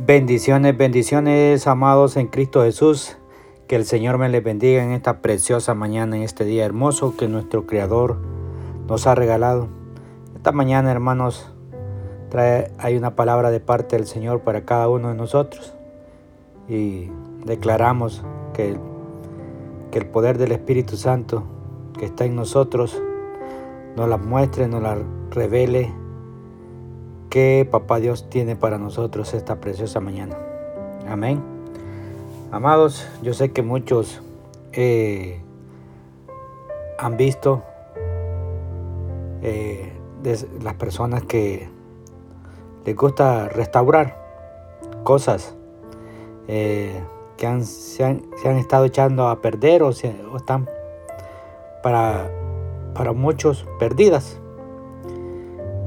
Bendiciones, bendiciones, amados en Cristo Jesús. Que el Señor me les bendiga en esta preciosa mañana, en este día hermoso que nuestro Creador nos ha regalado. Esta mañana, hermanos, trae, hay una palabra de parte del Señor para cada uno de nosotros. Y declaramos que, que el poder del Espíritu Santo que está en nosotros nos la muestre, nos la revele que Papá Dios tiene para nosotros esta preciosa mañana. Amén. Amados, yo sé que muchos eh, han visto eh, las personas que les gusta restaurar cosas eh, que han, se, han, estado echando a perder o, o están para, para muchos perdidas.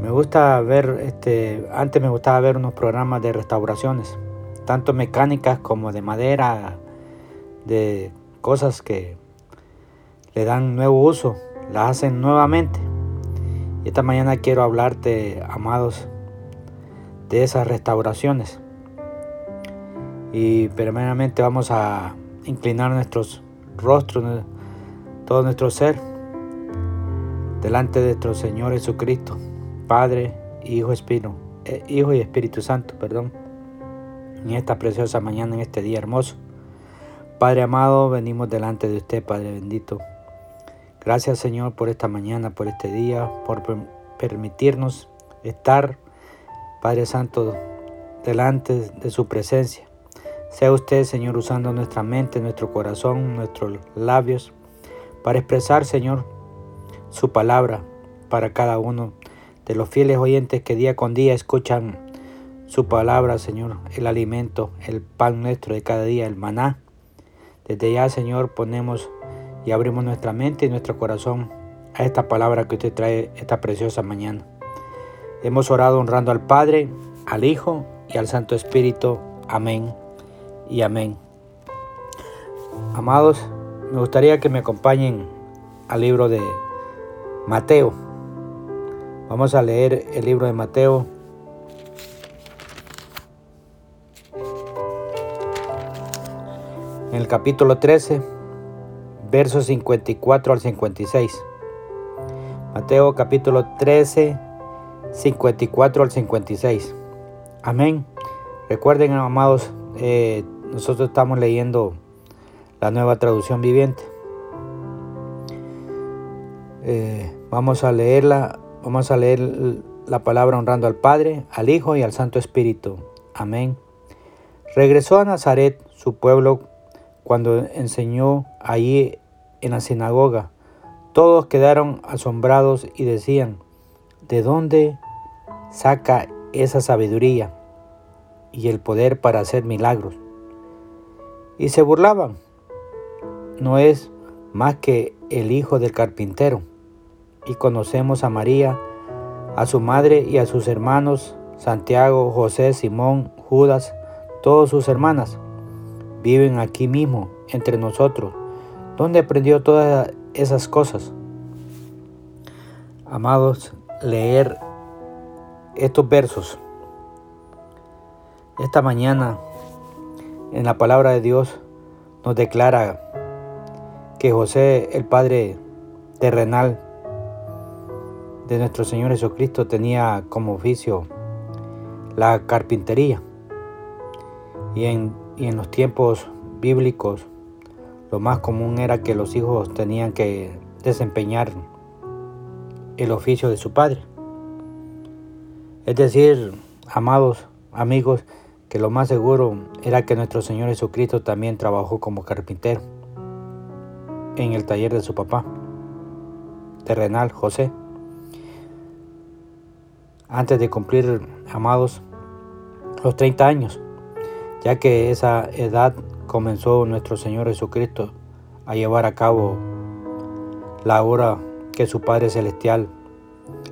Me gusta ver, este, antes me gustaba ver unos programas de restauraciones, tanto mecánicas como de madera, de cosas que le dan nuevo uso, las hacen nuevamente. Y esta mañana quiero hablarte, amados, de esas restauraciones. Y primeramente vamos a inclinar nuestros rostros, todo nuestro ser, delante de nuestro Señor Jesucristo. Padre, Hijo, Espíritu, eh, Hijo y Espíritu Santo, perdón, en esta preciosa mañana, en este día hermoso. Padre amado, venimos delante de usted, Padre bendito. Gracias Señor por esta mañana, por este día, por permitirnos estar, Padre Santo, delante de su presencia. Sea usted, Señor, usando nuestra mente, nuestro corazón, nuestros labios, para expresar, Señor, su palabra para cada uno de los fieles oyentes que día con día escuchan su palabra, Señor, el alimento, el pan nuestro de cada día, el maná. Desde ya, Señor, ponemos y abrimos nuestra mente y nuestro corazón a esta palabra que usted trae esta preciosa mañana. Hemos orado honrando al Padre, al Hijo y al Santo Espíritu. Amén y amén. Amados, me gustaría que me acompañen al libro de Mateo Vamos a leer el libro de Mateo. En el capítulo 13, versos 54 al 56. Mateo capítulo 13, 54 al 56. Amén. Recuerden, amados, eh, nosotros estamos leyendo la nueva traducción viviente. Eh, vamos a leerla Vamos a leer la palabra honrando al Padre, al Hijo y al Santo Espíritu. Amén. Regresó a Nazaret, su pueblo, cuando enseñó allí en la sinagoga. Todos quedaron asombrados y decían, ¿de dónde saca esa sabiduría y el poder para hacer milagros? Y se burlaban. No es más que el hijo del carpintero y conocemos a María, a su madre y a sus hermanos, Santiago, José, Simón, Judas, todas sus hermanas. Viven aquí mismo, entre nosotros. ¿Dónde aprendió todas esas cosas? Amados, leer estos versos. Esta mañana, en la palabra de Dios, nos declara que José, el Padre terrenal, de nuestro Señor Jesucristo tenía como oficio la carpintería. Y en, y en los tiempos bíblicos lo más común era que los hijos tenían que desempeñar el oficio de su padre. Es decir, amados amigos, que lo más seguro era que nuestro Señor Jesucristo también trabajó como carpintero en el taller de su papá, terrenal José antes de cumplir, amados, los 30 años, ya que esa edad comenzó nuestro Señor Jesucristo a llevar a cabo la obra que su Padre Celestial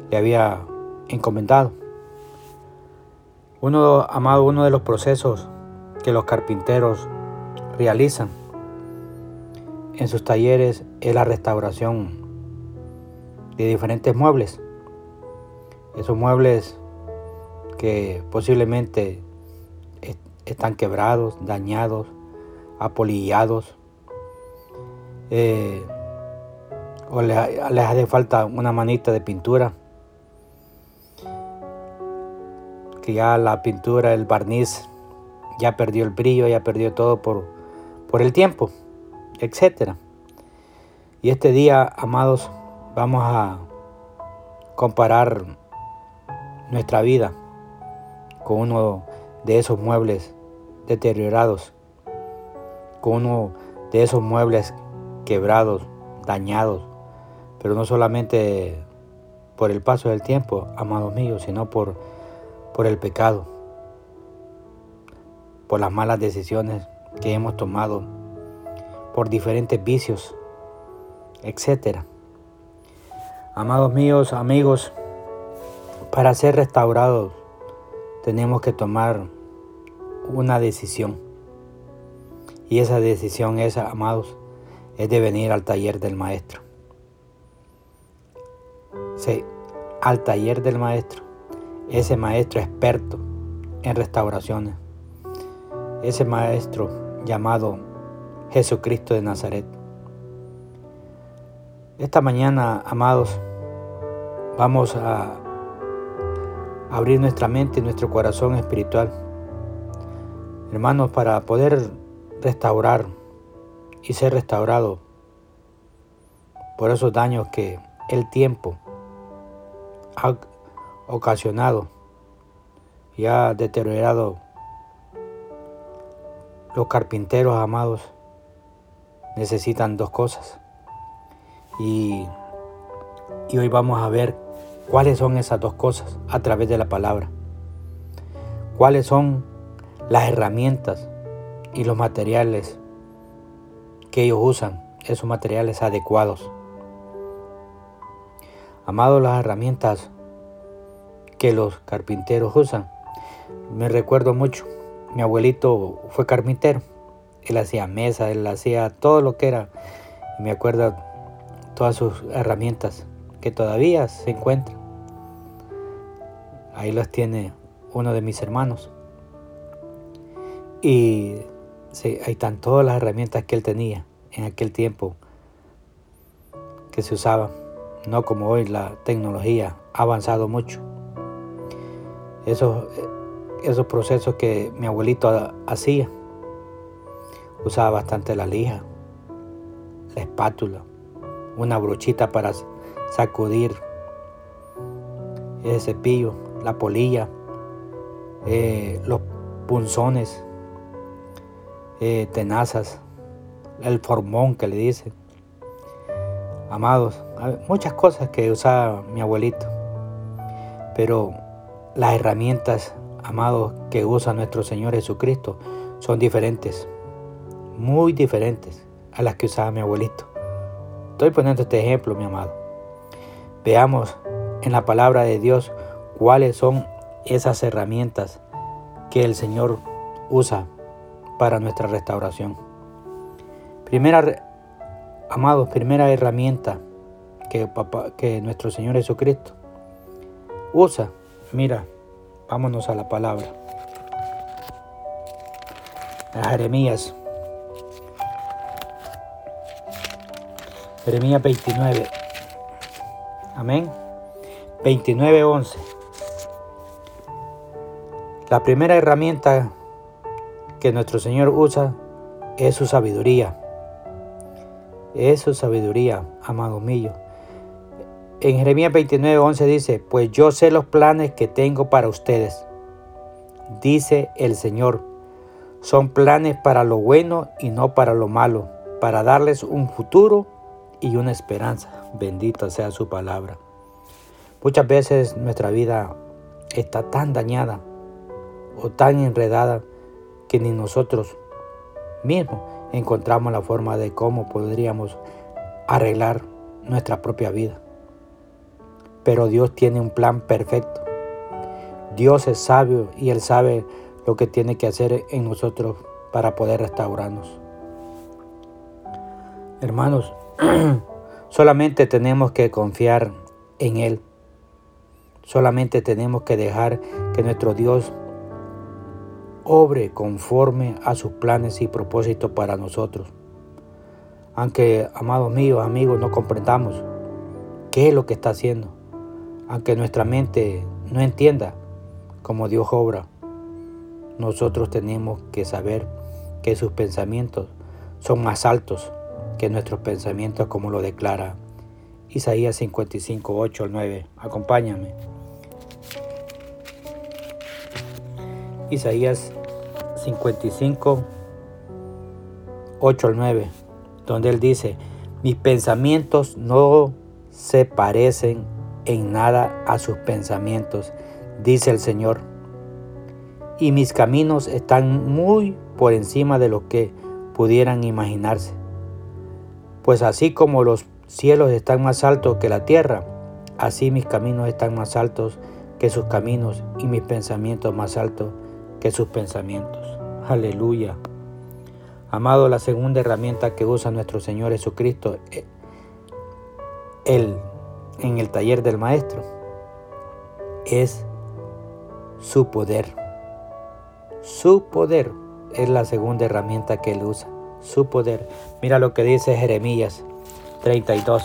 le había encomendado. Uno, amado, uno de los procesos que los carpinteros realizan en sus talleres es la restauración de diferentes muebles esos muebles que posiblemente están quebrados, dañados, apolillados, eh, o les, hace falta una manita de pintura, que ya la pintura, el barniz, ya perdió el brillo, ya perdió todo por, por el tiempo, etc. Y este día, amados, vamos a comparar nuestra vida con uno de esos muebles deteriorados, con uno de esos muebles quebrados, dañados, pero no solamente por el paso del tiempo, amados míos, sino por, por el pecado, por las malas decisiones que hemos tomado, por diferentes vicios, etc. Amados míos, amigos, para ser restaurados tenemos que tomar una decisión. Y esa decisión es, amados, es de venir al taller del maestro. Sí, al taller del maestro. Ese maestro experto en restauraciones. Ese maestro llamado Jesucristo de Nazaret. Esta mañana, amados, vamos a abrir nuestra mente y nuestro corazón espiritual. Hermanos, para poder restaurar y ser restaurado por esos daños que el tiempo ha ocasionado y ha deteriorado los carpinteros amados necesitan dos cosas y, y hoy vamos a ver cuáles son esas dos cosas a través de la palabra cuáles son las herramientas y los materiales que ellos usan, esos materiales adecuados. Amado, las herramientas que los carpinteros usan. Me recuerdo mucho, mi abuelito fue carpintero. Él hacía mesa, él hacía todo lo que era. Me acuerdo todas sus herramientas que todavía se encuentran. Ahí las tiene uno de mis hermanos. Y sí, ahí están todas las herramientas que él tenía en aquel tiempo que se usaban. No como hoy la tecnología ha avanzado mucho. Esos, esos procesos que mi abuelito hacía, usaba bastante la lija, la espátula, una brochita para sacudir ese cepillo, la polilla, eh, los punzones, eh, tenazas, el formón que le dice. Amados, muchas cosas que usaba mi abuelito, pero las herramientas, amados, que usa nuestro Señor Jesucristo son diferentes, muy diferentes a las que usaba mi abuelito. Estoy poniendo este ejemplo, mi amado. Veamos en la palabra de Dios cuáles son esas herramientas que el Señor usa para nuestra restauración. Primera, amados, primera herramienta que, que nuestro Señor Jesucristo usa. Mira, vámonos a la palabra. Jeremías. Jeremías 29. Amén. 29, 11. La primera herramienta que nuestro Señor usa es su sabiduría. Es su sabiduría, amado mío. En Jeremías 29, 11 dice, pues yo sé los planes que tengo para ustedes, dice el Señor. Son planes para lo bueno y no para lo malo, para darles un futuro y una esperanza. Bendita sea su palabra. Muchas veces nuestra vida está tan dañada o tan enredada que ni nosotros mismos encontramos la forma de cómo podríamos arreglar nuestra propia vida. Pero Dios tiene un plan perfecto. Dios es sabio y Él sabe lo que tiene que hacer en nosotros para poder restaurarnos. Hermanos, solamente tenemos que confiar en Él. Solamente tenemos que dejar que nuestro Dios obre conforme a sus planes y propósitos para nosotros. Aunque, amados míos, amigos, no comprendamos qué es lo que está haciendo, aunque nuestra mente no entienda cómo Dios obra, nosotros tenemos que saber que sus pensamientos son más altos que nuestros pensamientos como lo declara Isaías 55, 8 al 9. Acompáñame. Isaías 55, 8 al 9, donde él dice, mis pensamientos no se parecen en nada a sus pensamientos, dice el Señor, y mis caminos están muy por encima de lo que pudieran imaginarse. Pues así como los cielos están más altos que la tierra, así mis caminos están más altos que sus caminos y mis pensamientos más altos que sus pensamientos. Aleluya. Amado, la segunda herramienta que usa nuestro Señor Jesucristo, eh, Él en el taller del Maestro, es su poder. Su poder es la segunda herramienta que Él usa su poder. Mira lo que dice Jeremías 32.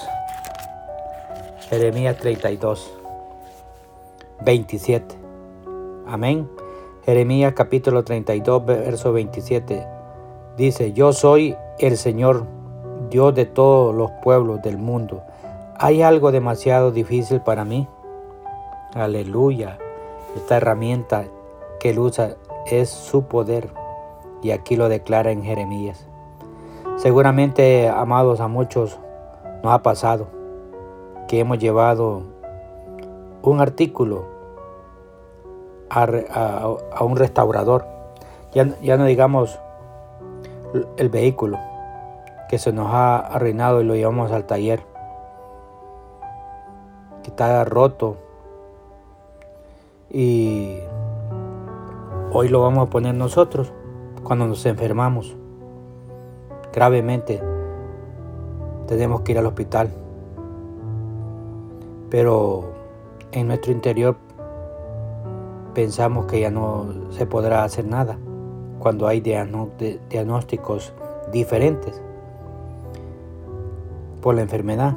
Jeremías 32, 27. Amén. Jeremías capítulo 32, verso 27. Dice, yo soy el Señor, Dios de todos los pueblos del mundo. ¿Hay algo demasiado difícil para mí? Aleluya. Esta herramienta que él usa es su poder. Y aquí lo declara en Jeremías. Seguramente, amados, a muchos nos ha pasado que hemos llevado un artículo a, un restaurador, ya, ya, no digamos el vehículo que se nos ha arruinado y lo llevamos al taller, que está roto. Y hoy lo vamos a poner nosotros cuando nos enfermamos gravemente, tenemos que ir al hospital. Pero en nuestro interior pensamos que ya no se podrá hacer nada cuando hay diagnósticos diferentes por la enfermedad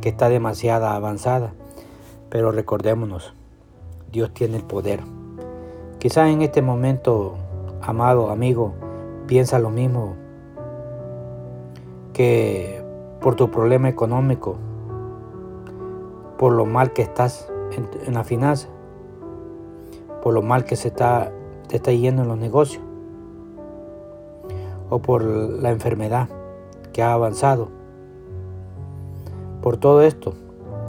que está demasiado avanzada. Pero recordémonos, Dios tiene el poder. Quizás en este momento, amado amigo, piensa lo mismo que por tu problema económico, por lo mal que estás en, la finanza, por lo mal que se está, te está yendo en los negocios, o por la enfermedad que ha avanzado. Por todo esto,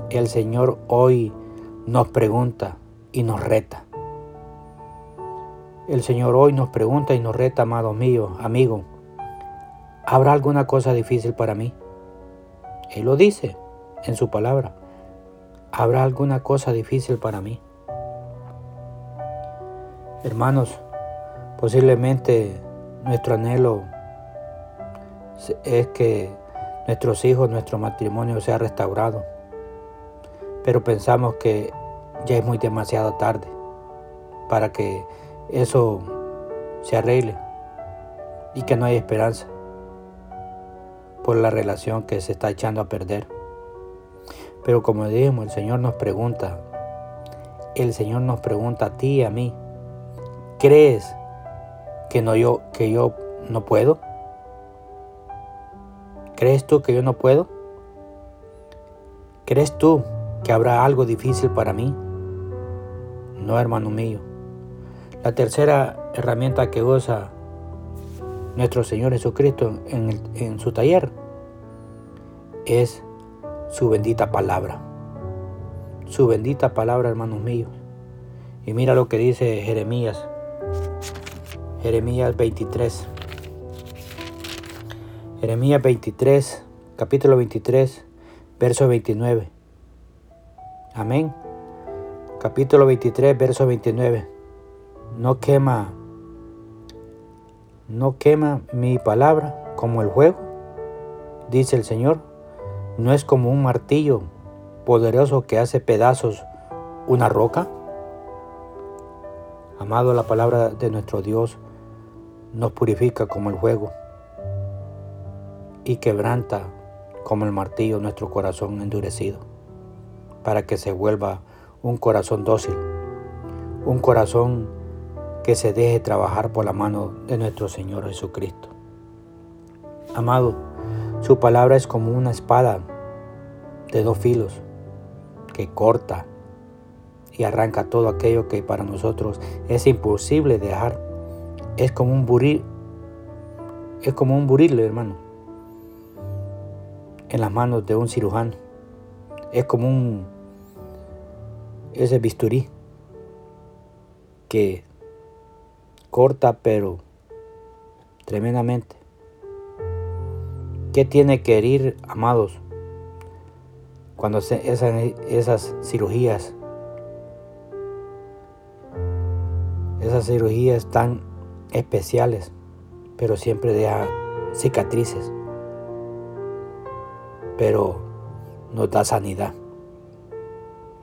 el Señor hoy nos pregunta y nos reta. El Señor hoy nos pregunta y nos reta, amado mío, amigo, ¿Habrá alguna cosa difícil para mí? Él lo dice en su palabra. ¿Habrá alguna cosa difícil para mí? Hermanos, posiblemente nuestro anhelo es que nuestros hijos, nuestro matrimonio sea restaurado. Pero pensamos que ya es muy demasiado tarde para que eso se arregle y que no hay esperanza por la relación que se está echando a perder. Pero como dijimos, el Señor nos pregunta, el Señor nos pregunta a ti y a mí, ¿crees que, no yo, que yo no puedo? ¿Crees tú que yo no puedo? ¿Crees tú que habrá algo difícil para mí? No, hermano mío. La tercera herramienta que usa nuestro Señor Jesucristo en, su taller es su bendita palabra. Su bendita palabra, hermanos míos. Y mira lo que dice Jeremías. Jeremías 23. Jeremías 23, capítulo 23, verso 29. Amén. Capítulo 23, verso 29. No quema no quema mi palabra como el fuego, dice el Señor. No es como un martillo poderoso que hace pedazos una roca. Amado, la palabra de nuestro Dios nos purifica como el fuego y quebranta como el martillo nuestro corazón endurecido, para que se vuelva un corazón dócil, un corazón que se deje trabajar por la mano de nuestro Señor Jesucristo. Amado, su palabra es como una espada de dos filos que corta y arranca todo aquello que para nosotros es imposible dejar. Es como un buril, es como un buril, hermano, en las manos de un cirujano. Es como un ese bisturí que corta pero tremendamente. ¿Qué tiene que herir, amados? Cuando esas, esas cirugías, esas cirugías tan especiales, pero siempre deja cicatrices, pero nos da sanidad,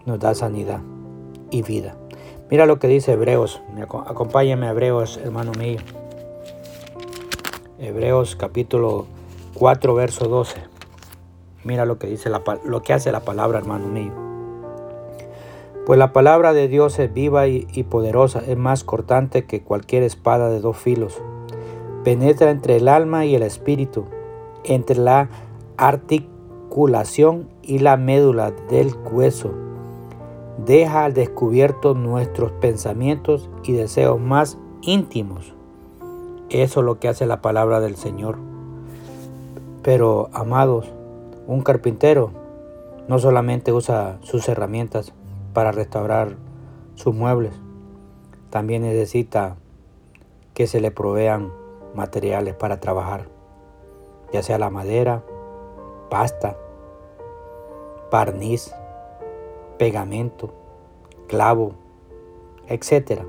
nos da sanidad y vida. Mira lo que dice Hebreos, acompáñame a Hebreos, hermano mío. Hebreos capítulo 4, verso 12. Mira lo que dice la, lo que hace la palabra, hermano mío. Pues la palabra de Dios es viva y, y poderosa, es más cortante que cualquier espada de dos filos. Penetra entre el alma y el espíritu, entre la articulación y la médula del hueso. Deja al descubierto nuestros pensamientos y deseos más íntimos. Eso es lo que hace la palabra del Señor. Pero, amados, un carpintero no solamente usa sus herramientas para restaurar sus muebles, también necesita que se le provean materiales para trabajar, ya sea la madera, pasta, barniz, pegamento, clavo, etc.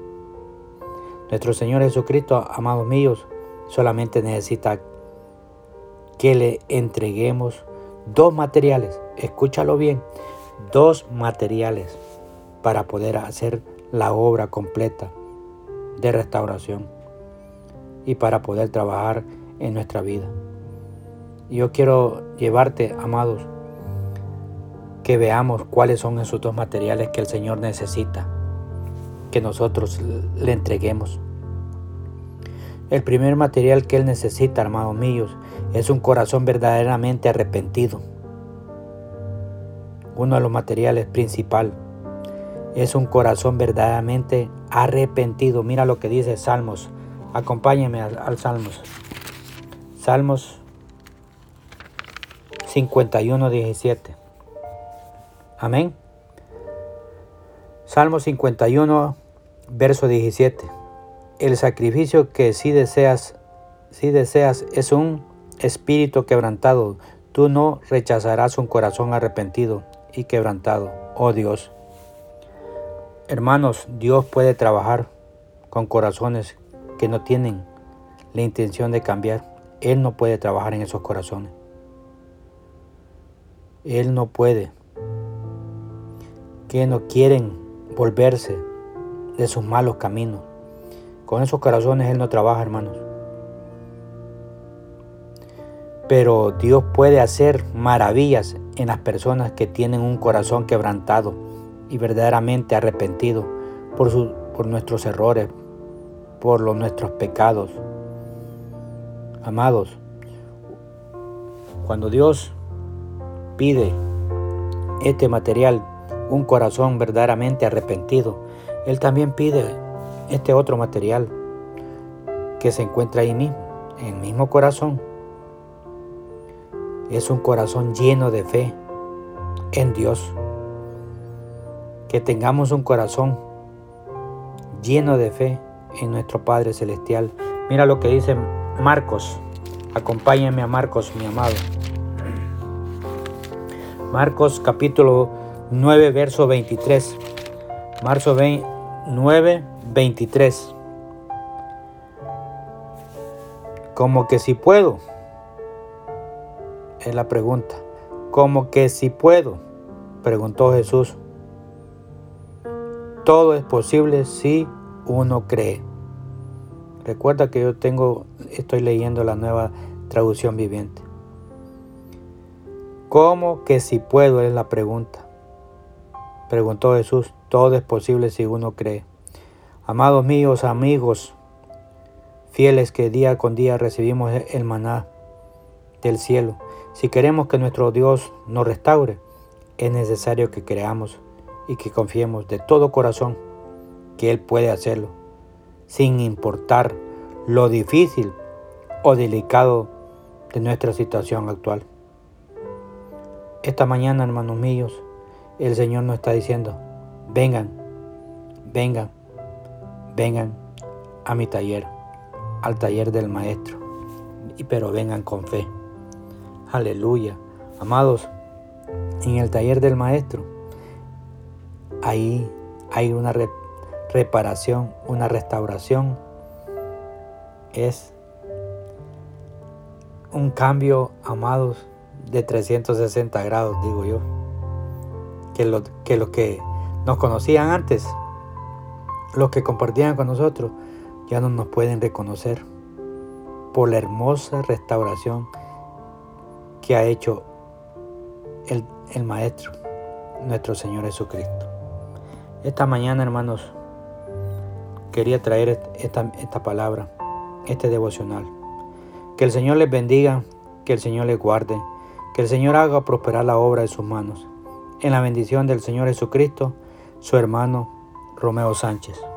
Nuestro Señor Jesucristo, amados míos, solamente necesita que le entreguemos dos materiales, escúchalo bien, dos materiales para poder hacer la obra completa de restauración y para poder trabajar en nuestra vida. Yo quiero llevarte, amados, que veamos cuáles son esos dos materiales que el Señor necesita, que nosotros le entreguemos. El primer material que Él necesita, hermanos míos, es un corazón verdaderamente arrepentido. Uno de los materiales principal es un corazón verdaderamente arrepentido. Mira lo que dice Salmos. Acompáñenme al, Salmos. Salmos 51, 17. Amén. Salmo 51, verso 17. El sacrificio que si deseas, si deseas es un espíritu quebrantado, tú no rechazarás un corazón arrepentido y quebrantado, oh Dios. Hermanos, Dios puede trabajar con corazones que no tienen la intención de cambiar. Él no puede trabajar en esos corazones. Él no puede. Que no quieren volverse de sus malos caminos. Con esos corazones Él no trabaja, hermanos. Pero Dios puede hacer maravillas en las personas que tienen un corazón quebrantado y verdaderamente arrepentido por, por nuestros errores, por los, nuestros pecados. Amados, cuando Dios pide este material, un corazón verdaderamente arrepentido, Él también pide este otro material que se encuentra ahí mismo, en el mismo corazón es un corazón lleno de fe en Dios. Que tengamos un corazón lleno de fe en nuestro Padre Celestial. Mira lo que dice Marcos. Acompáñame a Marcos, mi amado. Marcos capítulo 9, verso 23. Marzo 9, 23. Como que si puedo es la pregunta. ¿Cómo que si puedo? Preguntó Jesús. Todo es posible si uno cree. Recuerda que yo tengo, estoy leyendo la nueva traducción viviente. ¿Cómo que si puedo? es la pregunta. Preguntó Jesús, todo es posible si uno cree. Amados míos, amigos, fieles que día con día recibimos el maná del cielo, si queremos que nuestro Dios nos restaure, es necesario que creamos y que confiemos de todo corazón que Él puede hacerlo, sin importar lo difícil o delicado de nuestra situación actual. Esta mañana, hermanos míos, el Señor nos está diciendo, vengan, vengan, vengan a mi taller, al taller del Maestro, pero vengan con fe. Aleluya. Amados, en el taller del Maestro, ahí hay una reparación, una restauración. Es un cambio, amados, de 360 grados, digo yo. Que los que, lo que nos conocían antes, los que compartían con nosotros, ya no nos pueden reconocer por la hermosa restauración que ha hecho el, Maestro, nuestro Señor Jesucristo. Esta mañana, hermanos, quería traer esta, esta palabra, este devocional. Que el Señor les bendiga, que el Señor les guarde, que el Señor haga prosperar la obra de sus manos. En la bendición del Señor Jesucristo, su hermano Romeo Sánchez.